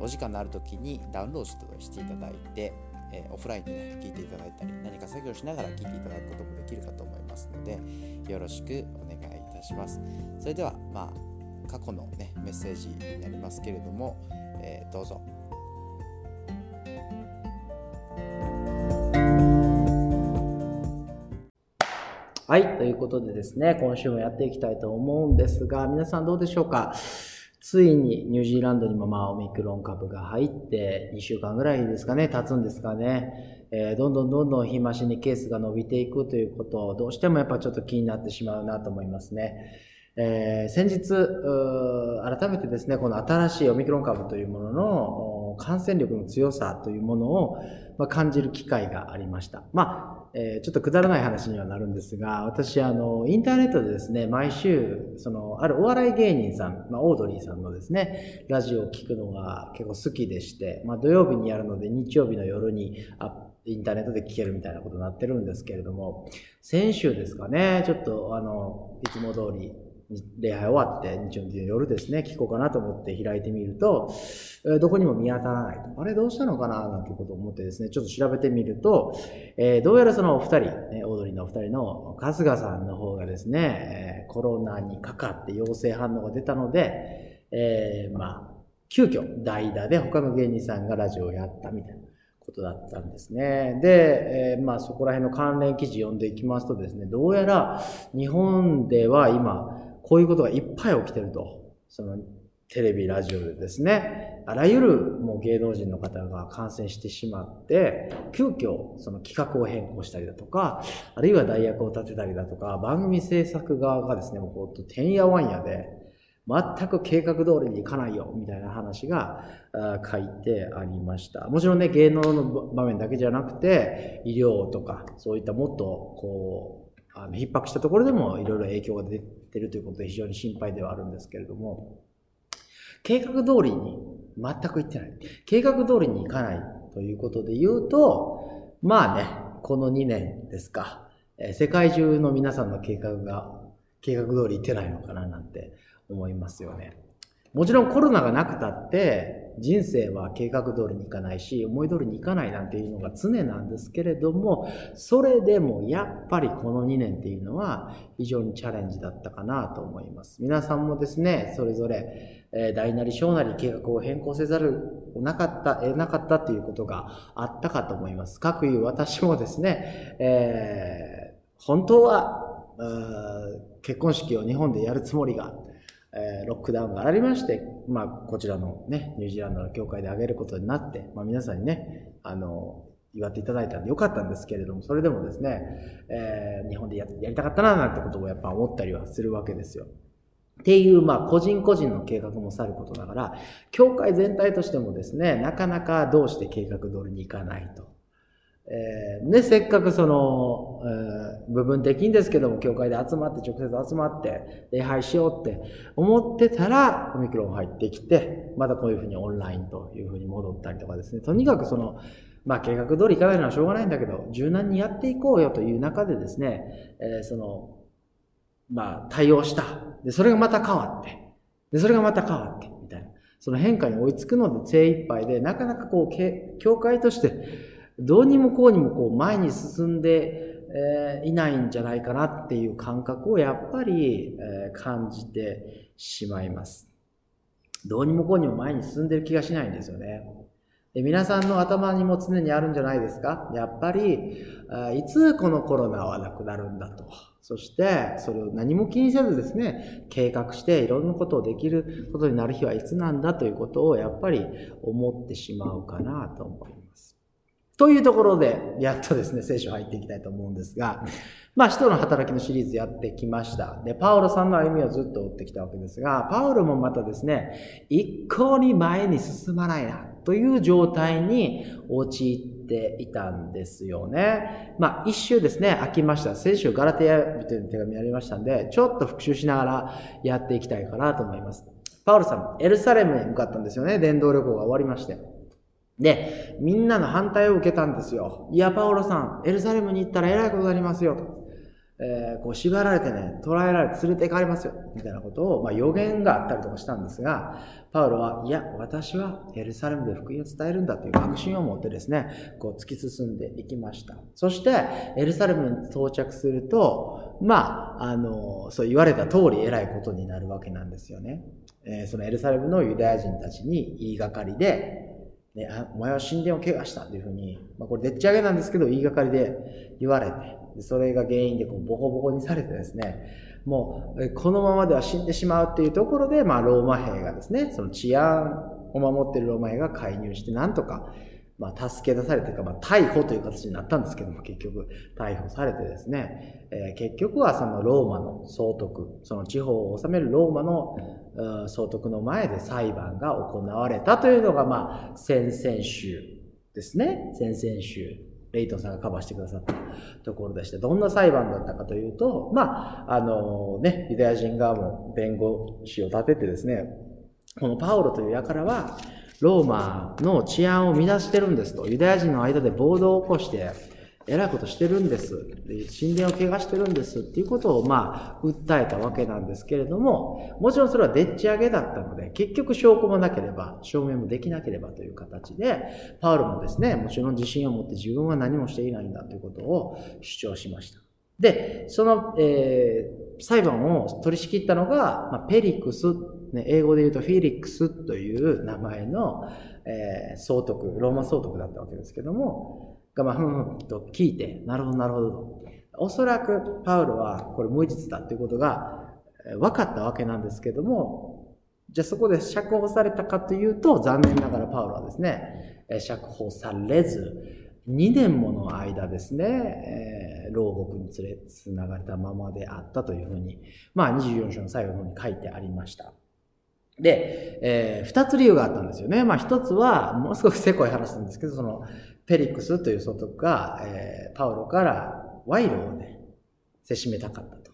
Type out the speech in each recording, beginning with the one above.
お時間のある時にダウンロードしていただいてえー、オフラインでね、聞いていただいたり、何か作業しながら聞いていただくこともできるかと思いますので、よろしくお願いいたします。それでは、まあ、過去のね、メッセージになりますけれども、えー、どうぞ。はい。ということでですね、今週もやっていきたいと思うんですが、皆さんどうでしょうか？ついにニュージーランドにもまあオミクロン株が入って2週間ぐらいですかね、経つんですかね。えー、どんどんどんどん日増しにケースが伸びていくということをどうしてもやっぱちょっと気になってしまうなと思いますね。えー、先日、改めてですね、この新しいオミクロン株というものの感染力の強さというものを感じる機会がありました。まあえー、ちょっとくだらない話にはなるんですが、私、あの、インターネットでですね、毎週、その、あるお笑い芸人さん、まあ、オードリーさんのですね、ラジオを聞くのが結構好きでして、まあ、土曜日にやるので、日曜日の夜にあインターネットで聞けるみたいなことになってるんですけれども、先週ですかね、ちょっと、あの、いつも通り、礼拝終わって、日曜日の夜ですね、聞こうかなと思って開いてみると、えどこにも見当たらないと。あれどうしたのかななんてことを思ってですね、ちょっと調べてみると、えー、どうやらそのお二人、ね、オードリーのお二人の春日さんの方がですね、コロナにかかって陽性反応が出たので、えー、まあ、急遽代打で他の芸人さんがラジオをやったみたいな。ことだったんですね。で、えー、まあそこら辺の関連記事読んでいきますとですね、どうやら日本では今、こういうことがいっぱい起きてると。そのテレビ、ラジオでですね、あらゆるもう芸能人の方が感染してしまって、急遽その企画を変更したりだとか、あるいは代役を立てたりだとか、番組制作側がですね、もうほんとてんやわんやで、全く計画通りにいかないよ、みたいな話が書いてありました。もちろんね、芸能の場面だけじゃなくて、医療とか、そういったもっとこう、あの逼迫したところでもいろいろ影響が出てるということで非常に心配ではあるんですけれども、計画通りに全くいってない。計画通りにいかないということで言うと、まあね、この2年ですか、え世界中の皆さんの計画が計画通りいってないのかななんて思いますよね。もちろんコロナがなくたって人生は計画通りにいかないし思い通りにいかないなんていうのが常なんですけれどもそれでもやっぱりこの2年っていうのは非常にチャレンジだったかなと思います。皆さんもですねそれぞれ大なり小なり計画を変更せざるをなかった得なかったということがあったかと思います。かくいう私もですね、えー、本当は結婚式を日本でやるつもりがえロックダウンがありまして、まあ、こちらのね、ニュージーランドの教会で挙げることになって、まあ、皆さんにね、あの、祝っていただいたんでよかったんですけれども、それでもですね、えー、日本でやりたかったななんてこともやっぱ思ったりはするわけですよ。っていう、まあ、個人個人の計画もさることだから、教会全体としてもですね、なかなかどうして計画通りにいかないと。えー、ね、せっかくその、えー、部分的にですけども、教会で集まって、直接集まって、礼拝しようって思ってたら、オミクロン入ってきて、またこういうふうにオンラインというふうに戻ったりとかですね、とにかくその、まあ、計画通りいかないのはしょうがないんだけど、柔軟にやっていこうよという中でですね、えー、その、まあ、対応した。で、それがまた変わって、で、それがまた変わって、みたいな。その変化に追いつくので精一杯で、なかなかこう、教会として、どうにもこうにもこう前に進んで、えいないんじゃないかなっていう感覚をやっぱり、え感じてしまいます。どうにもこうにも前に進んでる気がしないんですよね。で皆さんの頭にも常にあるんじゃないですかやっぱり、いつこのコロナはなくなるんだと。そして、それを何も気にせずですね、計画していろんなことをできることになる日はいつなんだということをやっぱり思ってしまうかなと思います。というところで、やっとですね、聖書入っていきたいと思うんですが、まあ、使徒の働きのシリーズやってきました。で、パウロさんの歩みをずっと追ってきたわけですが、パウロもまたですね、一向に前に進まないな、という状態に陥っていたんですよね。まあ、一周ですね、飽きました。先週ガラテヤという手紙ありましたんで、ちょっと復習しながらやっていきたいかなと思います。パウルさん、エルサレムに向かったんですよね。伝道旅行が終わりまして。で、みんなの反対を受けたんですよ。いや、パウロさん、エルサレムに行ったら偉いことになりますよ。と。えー、こう縛られてね、捕らえられて連れて行かれますよ。みたいなことを、まあ、予言があったりとかしたんですが、パウロは、いや、私はエルサレムで福音を伝えるんだという確信を持ってですね、こう突き進んでいきました。そして、エルサレムに到着すると、まあ、あの、そう言われた通り偉いことになるわけなんですよね。えー、そのエルサレムのユダヤ人たちに言いがかりで、ね、あお前は神殿を怪我したというふうに、まあ、これでっち上げなんですけど、言いがかりで言われて、それが原因でこうボコボコにされてですね、もう、このままでは死んでしまうというところで、まあ、ローマ兵がですね、その治安を守っているローマ兵が介入して、なんとか、まあ、助け出されてか、まあ、逮捕という形になったんですけども、結局、逮捕されてですね、えー、結局はそのローマの総督、その地方を治めるローマの総督の前で裁判が行われたというのが、まあ、先々週ですね。先々週。レイトンさんがカバーしてくださったところでして、どんな裁判だったかというと、まあ、あのね、ユダヤ人側も弁護士を立ててですね、このパウロという輩は、ローマの治安を乱してるんですと。ユダヤ人の間で暴動を起こして、えらいことしてるんです。神殿を怪我してるんですっていうことを、まあ、訴えたわけなんですけれども、もちろんそれはでっち上げだったので、結局証拠もなければ、証明もできなければという形で、パウロもですね、もちろん自信を持って自分は何もしていないんだということを主張しました。で、その、えー、裁判を取り仕切ったのが、まあ、ペリクスね、英語で言うとフィリックスという名前の、えー、総督、ローマ総督だったわけですけども、が、まあ、ふんふんと聞いて、なるほど、なるほど。おそらくパウロはこれ無実だということが分かったわけなんですけども、じゃあそこで釈放されたかというと、残念ながらパウロはですね、釈放されず、2年もの間ですね、えー、牢獄に連れつながれたままであったというふうに、まあ24章の最後の方に書いてありました。で、えー、二つ理由があったんですよね。まあ一つは、もう少しせこい話なんですけど、その、ペリックスという総督が、えー、パウロから賄賂をね、せしめたかったと。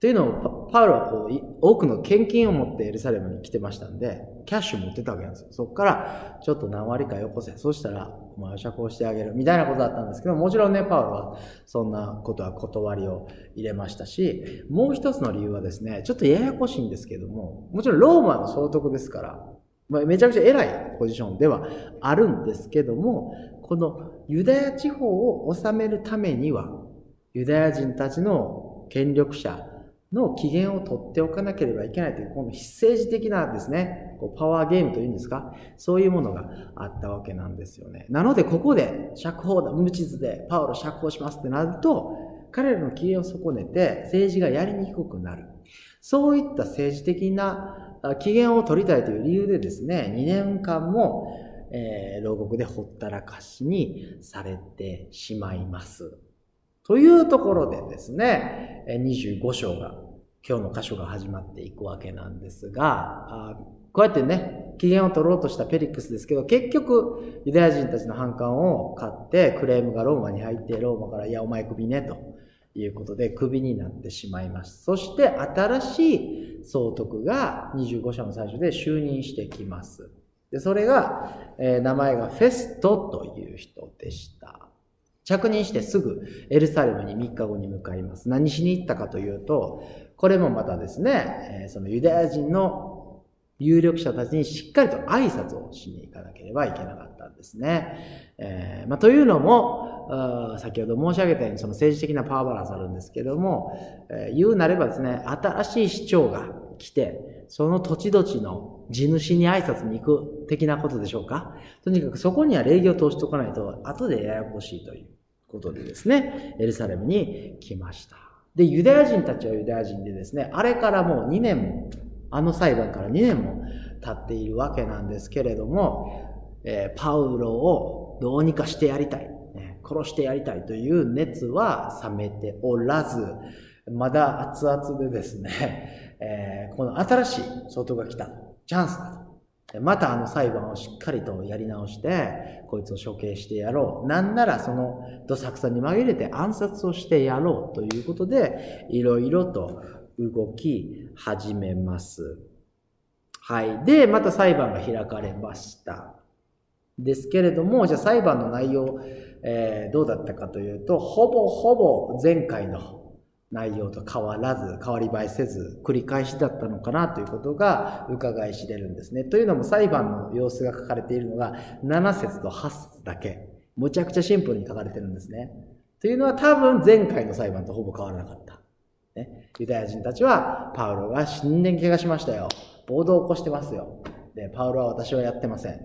というのを、パウロはこう、多くの献金を持ってエルサレムに来てましたんで、キャッシュ持ってたわけなんですよ。そこから、ちょっと何割かよこせ。そしたら、お前を釈放してあげる。みたいなことだったんですけど、もちろんね、パウロはそんなことは断りを入れましたし、もう一つの理由はですね、ちょっとややこしいんですけども、もちろんローマの総督ですから、まあ、めちゃくちゃ偉いポジションではあるんですけども、このユダヤ地方を治めるためには、ユダヤ人たちの権力者、の機嫌を取っておかなければいけないという、この非政治的なですね、こうパワーゲームというんですか、そういうものがあったわけなんですよね。なので、ここで釈放だ、無実でパウロ釈放しますってなると、彼らの機嫌を損ねて政治がやりにくくなる。そういった政治的な機嫌を取りたいという理由でですね、2年間も、えー、牢獄でほったらかしにされてしまいます。というところでですね、25章が、今日の箇所が始まっていくわけなんですが、こうやってね、機嫌を取ろうとしたペリックスですけど、結局、ユダヤ人たちの反感を買って、クレームがローマに入って、ローマから、いや、お前首ね、ということで、首になってしまいます。そして、新しい総督が25章の最初で就任してきます。で、それが、えー、名前がフェストという人でした。着任してすぐエルサレムに3日後に向かいます。何しに行ったかというと、これもまたですね、そのユダヤ人の有力者たちにしっかりと挨拶をしに行かなければいけなかったんですね。えー、まあ、というのも、先ほど申し上げたようにその政治的なパワーバランスあるんですけども、えー、言うなればですね、新しい市長が来て、その土地土地の地主に挨拶に行く的なことでしょうか。とにかくそこには礼儀を通しておかないと、後でややこしいという。ことでですね、エルサレムに来ました。で、ユダヤ人たちはユダヤ人でですね、あれからもう2年も、あの裁判から2年も経っているわけなんですけれども、えー、パウロをどうにかしてやりたい、ね、殺してやりたいという熱は冷めておらず、まだ熱々でですね、えー、この新しい外が来た、チャンスだと。またあの裁判をしっかりとやり直して、こいつを処刑してやろう。なんならそのどさくさに紛れて暗殺をしてやろうということで、いろいろと動き始めます。はい。で、また裁判が開かれました。ですけれども、じゃあ裁判の内容、えー、どうだったかというと、ほぼほぼ前回の内容と変わらず、変わり映えせず、繰り返しだったのかなということが伺い知れるんですね。というのも裁判の様子が書かれているのが7節と8節だけ。むちゃくちゃシンプルに書かれてるんですね。というのは多分前回の裁判とほぼ変わらなかった。ね、ユダヤ人たちは、パウロが死んで怪我しましたよ。暴動を起こしてますよ。で、パウロは私はやってません。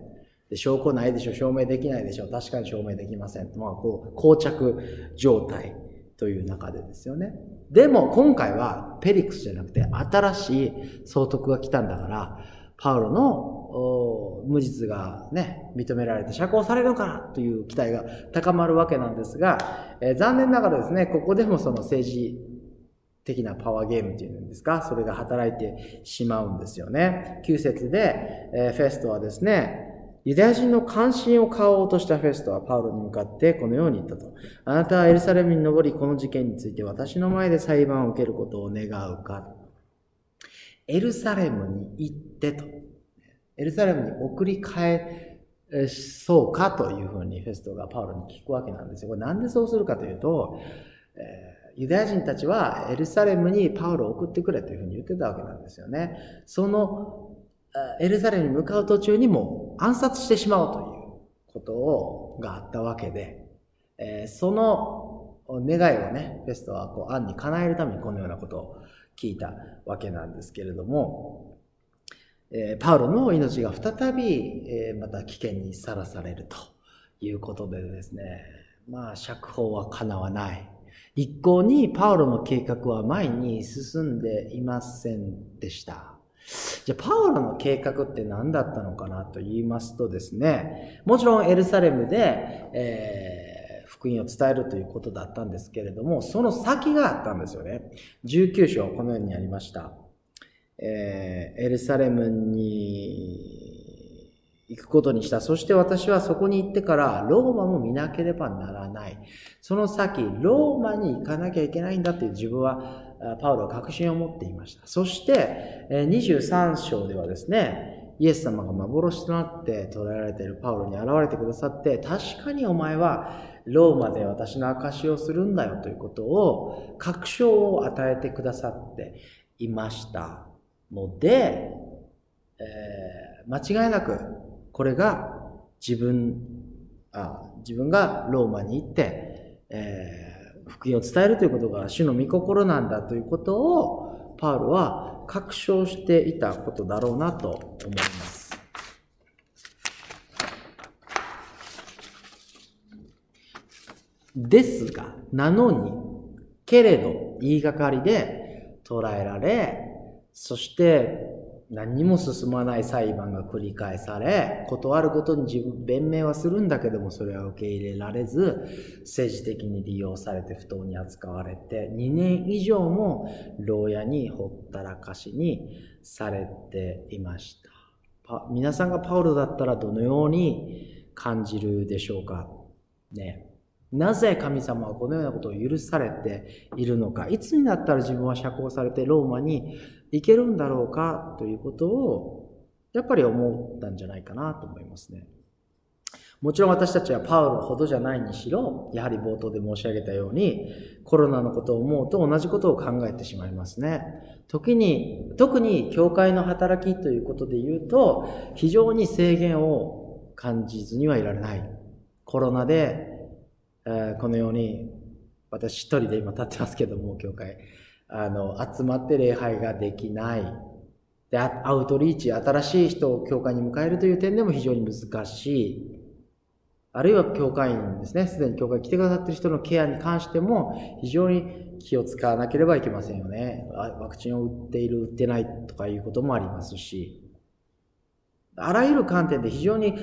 で証拠ないでしょ、証明できないでしょ、確かに証明できません。まあ、こう、膠着状態という中でですよね。でも今回はペリクスじゃなくて新しい総督が来たんだから、パウロの無実がね、認められて釈放されるのかなという期待が高まるわけなんですが、えー、残念ながらですね、ここでもその政治的なパワーゲームっていうんですか、それが働いてしまうんですよね。9節で、えー、フェストはですね、ユダヤ人の関心を買おうとしたフェストはパウロに向かってこのように言ったと。あなたはエルサレムに登り、この事件について私の前で裁判を受けることを願うか。エルサレムに行ってと。エルサレムに送り返そうかというふうにフェストがパウロに聞くわけなんですよ。これなんでそうするかというと、え、ユダヤ人たちはエルサレムにパウロを送ってくれというふうに言ってたわけなんですよね。そのエルサレムに向かう途中にも暗殺してしまおうということをがあったわけで、えー、その願いをね、フェストはこう案に叶えるためにこのようなことを聞いたわけなんですけれども、えー、パウロの命が再び、えー、また危険にさらされるということでですね、まあ釈放は叶わない。一向にパウロの計画は前に進んでいませんでした。じゃあ、パウロの計画って何だったのかなと言いますとですね、もちろんエルサレムで、えー、福音を伝えるということだったんですけれども、その先があったんですよね。19章、このようにありました。えー、エルサレムに行くことにした。そして私はそこに行ってからローマも見なければならない。その先、ローマに行かなきゃいけないんだっていう自分はパウロは確信を持っていました。そして、23章ではですね、イエス様が幻となって捉えられているパウロに現れてくださって、確かにお前はローマで私の証しをするんだよということを、確証を与えてくださっていましたので、えー、間違いなく、これが自分、あ自分がローマに行って、えー福音を伝えるということが主の御心なんだということをパウロは確証していたことだろうなと思います。ですが、なのに、けれど言いがかりで捉えられ、そして何にも進まない裁判が繰り返され、断ることに自分、弁明はするんだけども、それは受け入れられず、政治的に利用されて不当に扱われて、2年以上も牢屋にほったらかしにされていました。皆さんがパウロだったらどのように感じるでしょうかね。なぜ神様はこのようなことを許されているのか、いつになったら自分は釈放されてローマに行けるんだろうかということを、やっぱり思ったんじゃないかなと思いますね。もちろん私たちはパウロほどじゃないにしろ、やはり冒頭で申し上げたように、コロナのことを思うと同じことを考えてしまいますね。時に、特に教会の働きということで言うと、非常に制限を感じずにはいられない。コロナでえこのように、私一人で今立ってますけども、教会、あの、集まって礼拝ができない。で、アウトリーチ、新しい人を教会に迎えるという点でも非常に難しい。あるいは教会員ですね、すでに教会に来てくださっている人のケアに関しても非常に気を使わなければいけませんよね。ワクチンを打っている、打ってないとかいうこともありますし。あらゆる観点で非常に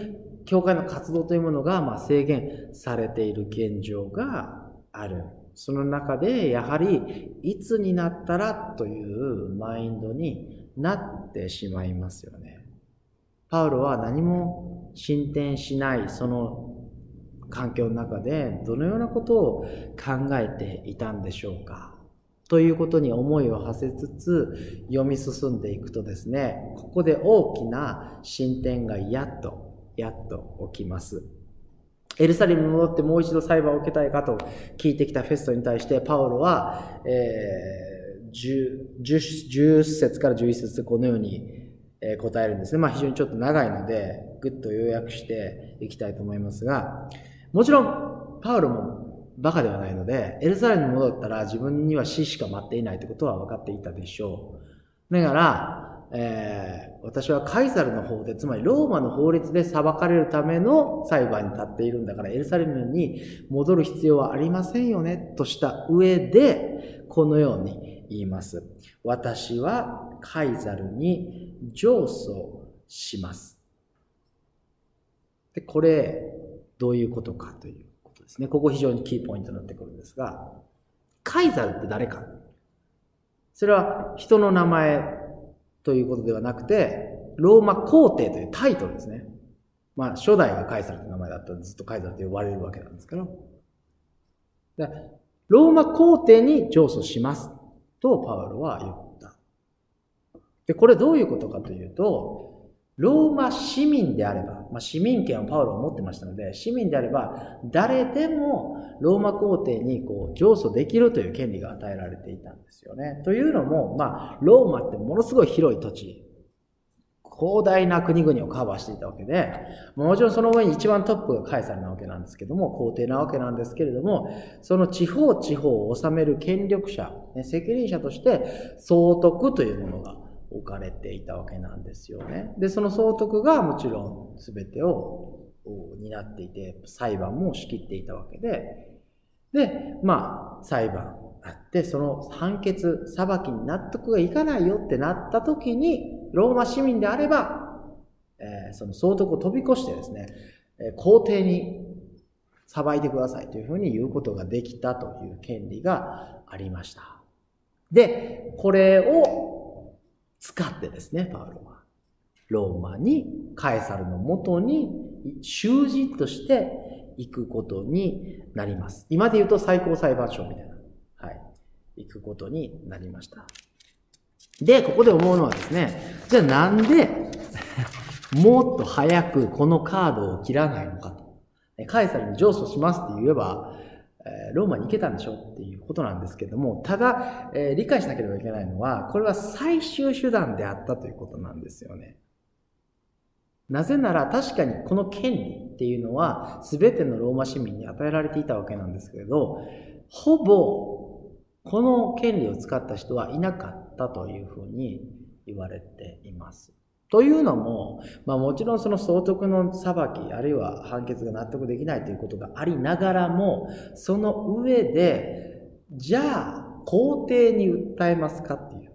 教会の活動というものがま制限されている現状がある。その中でやはりいつになったらというマインドになってしまいますよね。パウロは何も進展しないその環境の中でどのようなことを考えていたんでしょうか？ということに思いを馳せつつ読み進んでいくとですね、ここで大きな進展がやっと、やっと起きます。エルサレムに戻ってもう一度裁判を受けたいかと聞いてきたフェストに対して、パウロは、えー、10, 10, 節から11節このように答えるんですね。まあ非常にちょっと長いので、ぐっと要約していきたいと思いますが、もちろん、パウロもバカではないので、エルサレムに戻ったら自分には死しか待っていないということは分かっていたでしょう。だから、えー、私はカイサルの法で、つまりローマの法律で裁かれるための裁判に立っているんだから、エルサレムに戻る必要はありませんよね、とした上で、このように言います。私はカイザルに上訴します。で、これ、どういうことかということですね。ここ非常にキーポイントになってくるんですが、カイザルって誰かそれは人の名前ということではなくて、ローマ皇帝というタイトルですね。まあ、初代がカイザルという名前だったらずっとカイザルと呼ばれるわけなんですけど、ローマ皇帝に上訴しますとパウロは言った。で、これどういうことかというと、ローマ市民であれば、まあ、市民権をパウロは持ってましたので、市民であれば、誰でもローマ皇帝にこう上訴できるという権利が与えられていたんですよね。というのも、まあ、ローマってものすごい広い土地、広大な国々をカバーしていたわけで、もちろんその上に一番トップがカエサルなわけなんですけども、皇帝なわけなんですけれども、その地方地方を治める権力者、責任者として総督というものが置かれていたわけなんですよね。で、その総督がもちろん全てを担っていて、裁判も仕切っていたわけで、で、まあ、裁判あって、その判決、裁きに納得がいかないよってなった時に、ローマ市民であれば、えー、その総督を飛び越してですね、え皇帝に裁いてくださいというふうに言うことができたという権利がありました。で、これを使ってですね、パウロは。ローマに、カエサルのもとに、囚人として行くことになります。今で言うと最高裁判所みたいな。はい。行くことになりました。で、ここで思うのはですね、じゃあなんで もっと早くこのカードを切らないのかと。カエサルに上訴しますって言えば、ローマに行けたんでしょっていうことなんですけども、ただ、えー、理解しなければいけないのは、これは最終手段であったということなんですよね。なぜなら確かにこの権利っていうのは全てのローマ市民に与えられていたわけなんですけれど、ほぼこの権利を使った人はいなかったというふうに言われています。というのも、まあもちろんその総督の裁き、あるいは判決が納得できないということがありながらも、その上で、じゃあ、皇帝に訴えますかっていう。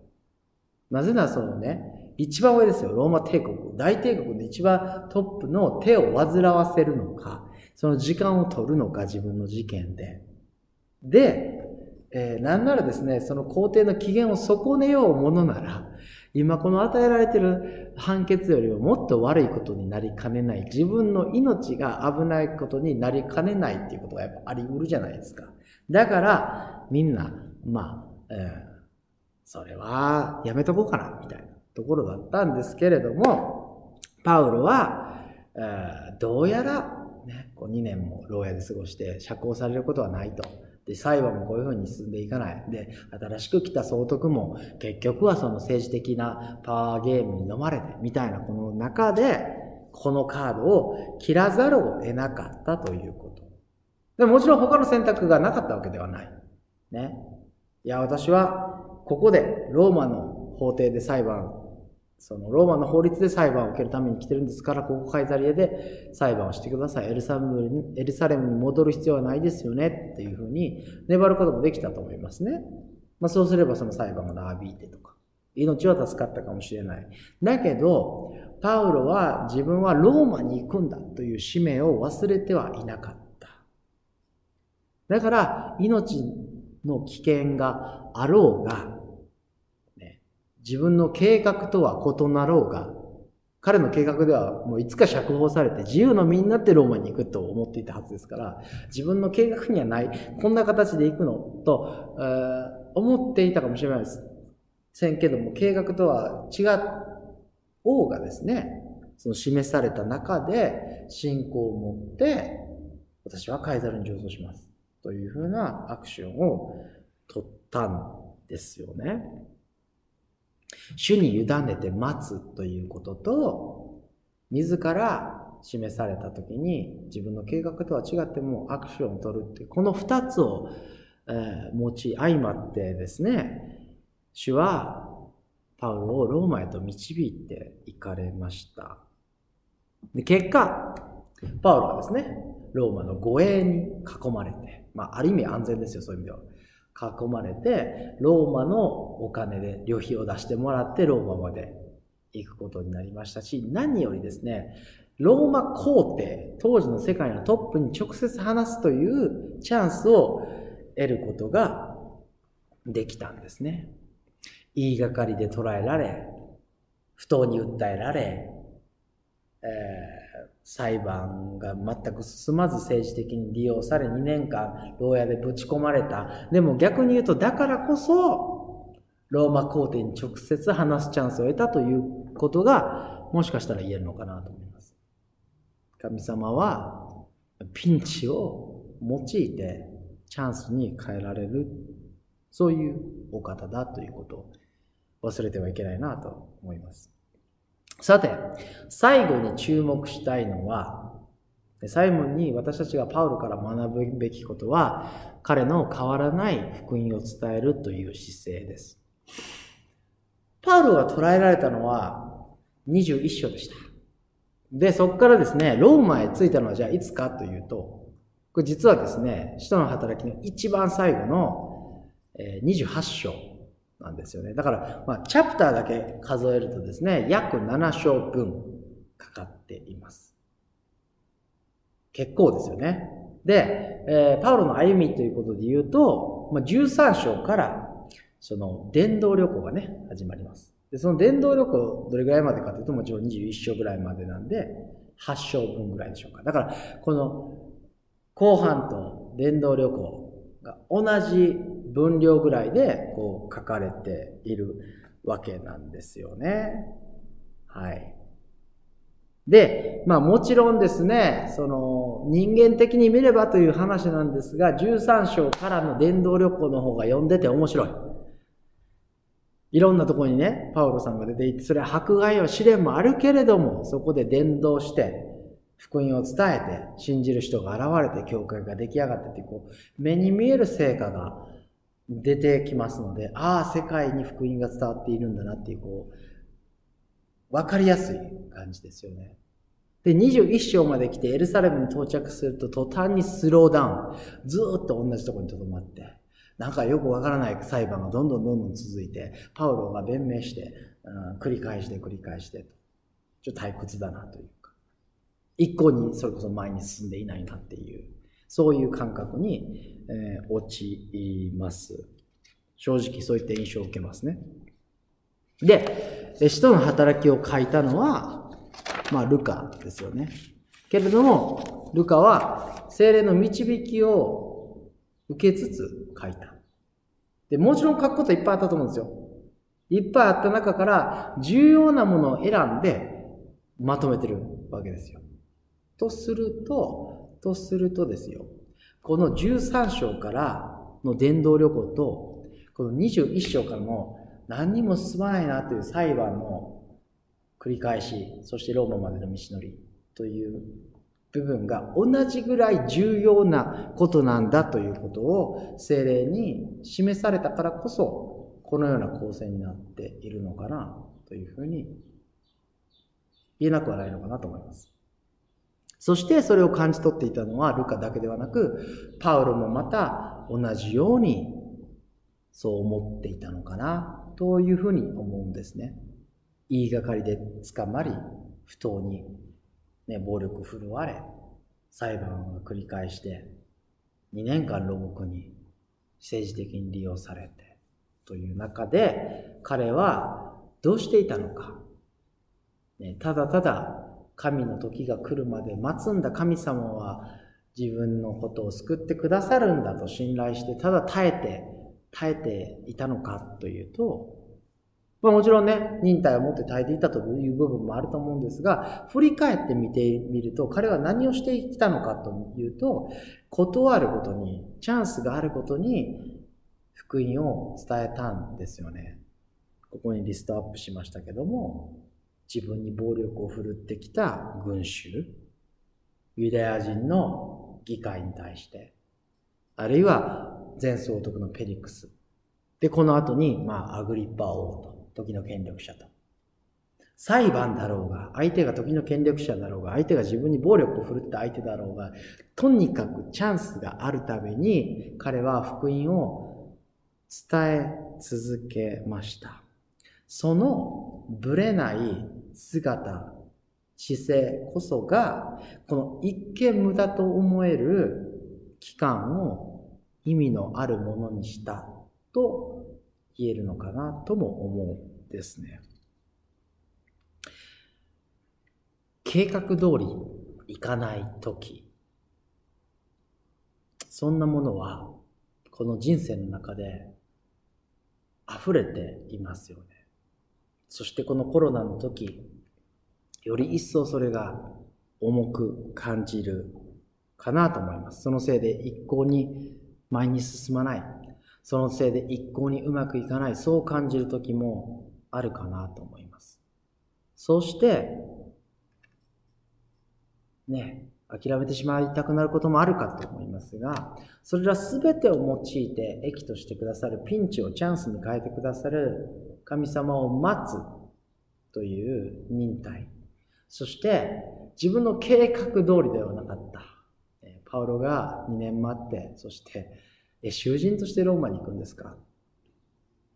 なぜならそのね、一番上ですよ、ローマ帝国。大帝国で一番トップの手を煩わせるのか、その時間を取るのか、自分の事件で。で、えー、なんならですね、その皇帝の機嫌を損ねようものなら、今この与えられてる判決よりももっと悪いことになりかねない、自分の命が危ないことになりかねないっていうことがやっぱあり得るじゃないですか。だから、みんな、まあ、えー、それはやめとこうかな、みたいなところだったんですけれども、パウロは、えー、どうやら、ね、こう2年も牢屋で過ごして釈放されることはないと。で、裁判もこういうふうに進んでいかない。で、新しく来た総督も結局はその政治的なパワーゲームに飲まれて、みたいなこの中で、このカードを切らざるを得なかったということ。でももちろん他の選択がなかったわけではない。ね。いや、私はここでローマの法廷で裁判そのローマの法律で裁判を受けるために来てるんですから、ここカイザリアで裁判をしてください。エルサレムにエルサレムに戻る必要はないですよねっていうふうに粘ることもできたと思いますね。まあ、そうすればその裁判が長引いてとか、命は助かったかもしれない。だけど、パウロは自分はローマに行くんだという使命を忘れてはいなかった。だから、命の危険があろうが、自分の計画とは異なろうが、彼の計画ではもういつか釈放されて自由の身になってローマに行くと思っていたはずですから、自分の計画にはない、こんな形で行くのと、えー、思っていたかもしれないです。せんけども、計画とは違王がですね、その示された中で信仰を持って、私はカイザルに上層します。というふうなアクションを取ったんですよね。主に委ねて待つということと、自ら示された時に自分の計画とは違ってもアクションを取るっていう、この二つを、えー、持ち相まってですね、主はパウロをローマへと導いて行かれました。で結果、パウロはですね、ローマの護衛に囲まれて、まあ、ある意味安全ですよ、そういう意味では。囲まれて、ローマのお金で旅費を出してもらってローマまで行くことになりましたし、何よりですね、ローマ皇帝、当時の世界のトップに直接話すというチャンスを得ることができたんですね。言いがかりで捉えられ、不当に訴えられ、えー、裁判が全く進まず政治的に利用され2年間牢屋でぶち込まれた。でも逆に言うとだからこそローマ皇帝に直接話すチャンスを得たということがもしかしたら言えるのかなと思います。神様はピンチを用いてチャンスに変えられるそういうお方だということを忘れてはいけないなと思います。さて、最後に注目したいのは、最後に私たちがパウロから学ぶべきことは、彼の変わらない福音を伝えるという姿勢です。パウロが捉えられたのは21章でした。で、そこからですね、ローマへ着いたのはじゃあいつかというと、これ実はですね、使徒の働きの一番最後の28章なんですよね。だから、まあ、チャプターだけ数えるとですね、約7章分かかっています。結構ですよね。で、えー、パウロの歩みということで言うと、まあ、13章から、その、伝道旅行がね、始まります。で、その伝道旅行、どれぐらいまでかというと、もちろん21章ぐらいまでなんで、8章分ぐらいでしょうか。だから、この、後半と伝道旅行が同じ分量ぐらいでこう書かれているわけなんですよね。はい。で、まあもちろんですね、その人間的に見ればという話なんですが、13章からの伝道旅行の方が読んでて面白い。いろんなとこにね、パウロさんが出て行って、それは迫害は試練もあるけれども、そこで伝道して、福音を伝えて、信じる人が現れて、教会が出来上がってって、こう、目に見える成果が出てきますので、ああ、世界に福音が伝わっているんだなっていう、こう、わかりやすい感じですよね。で、21章まで来てエルサレムに到着すると途端にスローダウン。ずーっと同じところに留まって、なんかよくわからない裁判がどんどんどんどん続いて、パウロが弁明して、うん、繰り返して繰り返してと。ちょっと退屈だなというか。一向にそれこそ前に進んでいないなっていう。そういう感覚に、えー、陥ます。正直そういった印象を受けますね。で、使徒の働きを書いたのは、まあ、ルカですよね。けれども、ルカは精霊の導きを受けつつ書いた。で、もちろん書くこといっぱいあったと思うんですよ。いっぱいあった中から重要なものを選んでまとめてるわけですよ。とすると、とするとですよ、この13章からの伝道旅行と、この21章からの何にも進まないなという裁判の繰り返し、そしてローマまでの道のりという部分が同じぐらい重要なことなんだということを精霊に示されたからこそ、このような構成になっているのかなというふうに言えなくはないのかなと思います。そしてそれを感じ取っていたのはルカだけではなく、パウロもまた同じようにそう思っていたのかなというふうに思うんですね。言いがかりで捕まり、不当に、ね、暴力振るわれ、裁判を繰り返して、2年間牢獄に政治的に利用されて、という中で、彼はどうしていたのか。ね、ただただ神の時が来るまで待つんだ神様は自分のことを救ってくださるんだと信頼してただ耐えて耐えていたのかというと、まあ、もちろんね忍耐を持って耐えていたという部分もあると思うんですが振り返ってみてみると彼は何をしてきたのかというと断ることにチャンスがあることに福音を伝えたんですよね。ここにリストアップしましたけども自分に暴力を振るってきた群衆、ユダヤ人の議会に対して、あるいは前総督のペリックス。で、この後に、まあ、アグリッパ王と、時の権力者と。裁判だろうが、相手が時の権力者だろうが、相手が自分に暴力を振るった相手だろうが、とにかくチャンスがあるために、彼は福音を伝え続けました。そのぶれない姿、姿勢こそが、この一見無駄と思える期間を意味のあるものにしたと言えるのかなとも思うんですね。計画通りいかない時そんなものはこの人生の中で溢れていますよね。そしてこのコロナの時、より一層それが重く感じるかなと思います。そのせいで一向に前に進まない。そのせいで一向にうまくいかない。そう感じる時もあるかなと思います。そして、ね、諦めてしまいたくなることもあるかと思いますが、それら全てを用いて益としてくださるピンチをチャンスに変えてくださる神様を待つという忍耐。そして自分の計画通りではなかった。パウロが2年待って、そして、え、囚人としてローマに行くんですか？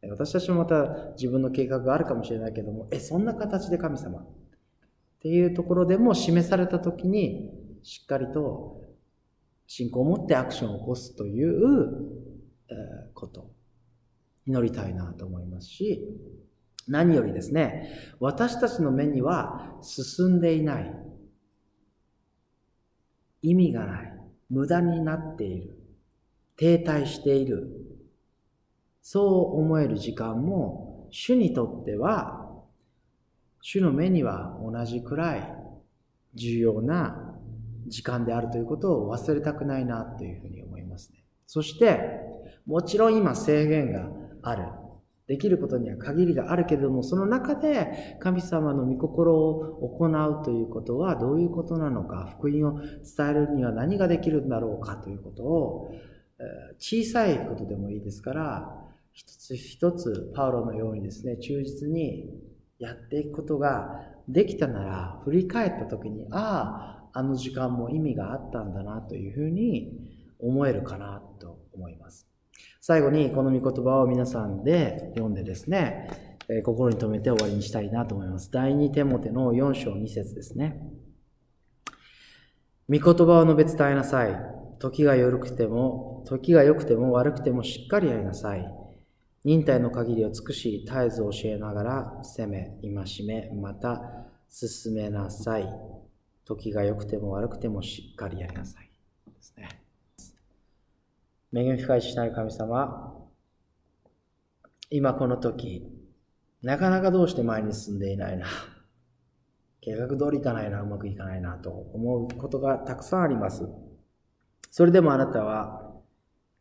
私たちもまた自分の計画があるかもしれないけども、え、そんな形で神様っていうところでも示された時に、しっかりと信仰を持ってアクションを起こすということ。祈りたいなと思いますし、何よりですね、私たちの目には進んでいない。意味がない。無駄になっている。停滞している。そう思える時間も、主にとっては、主の目には同じくらい重要な時間であるということを忘れたくないなというふうに思いますね。そして、もちろん今制限がある。できることには限りがあるけれども、その中で神様の御心を行うということはどういうことなのか、福音を伝えるには何ができるんだろうかということを、小さいことでもいいですから、一つ一つパウロのようにですね、忠実にやっていくことができたなら、振り返った時に、ああ、あの時間も意味があったんだなというふうに思えるかなと思います。最後にこの御言葉を皆さんで読んでですね、え心に留めて終わりにしたいなと思います。第2テモテの4章2節ですね。御言葉を述べ伝えなさい。時が良くても、時が良くても悪くてもしっかりやりなさい。忍耐の限りを尽くし、絶えず教えながら、責め、戒め、また進めなさい。時が良くても悪くてもしっかりやりなさい。ですね。恵み深いしない神様、今この時、なかなかどうして前に進んでいないな。計画通りいかないな、うまくいかないなと思うことがたくさんあります。それでもあなたは、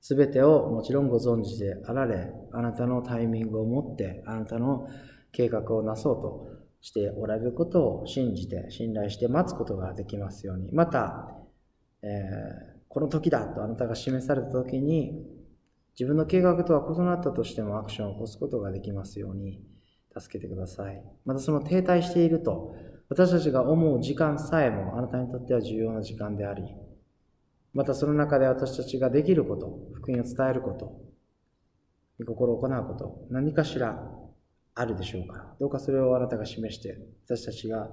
すべてをもちろんご存知であられ、あなたのタイミングを持って、あなたの計画をなそうとしておられることを信じて、信頼して待つことができますように。また、えーこの時だとあなたが示された時に、自分の計画とは異なったとしてもアクションを起こすことができますように助けてください。またその停滞していると、私たちが思う時間さえもあなたにとっては重要な時間であり、またその中で私たちができること、福音を伝えること、心を行うこと、何かしらあるでしょうか。どうかそれをあなたが示して、私たちが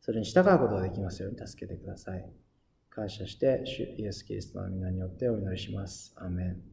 それに従うことができますように助けてください。感謝して、主イエス・キリストの皆によってお祈りします。アメン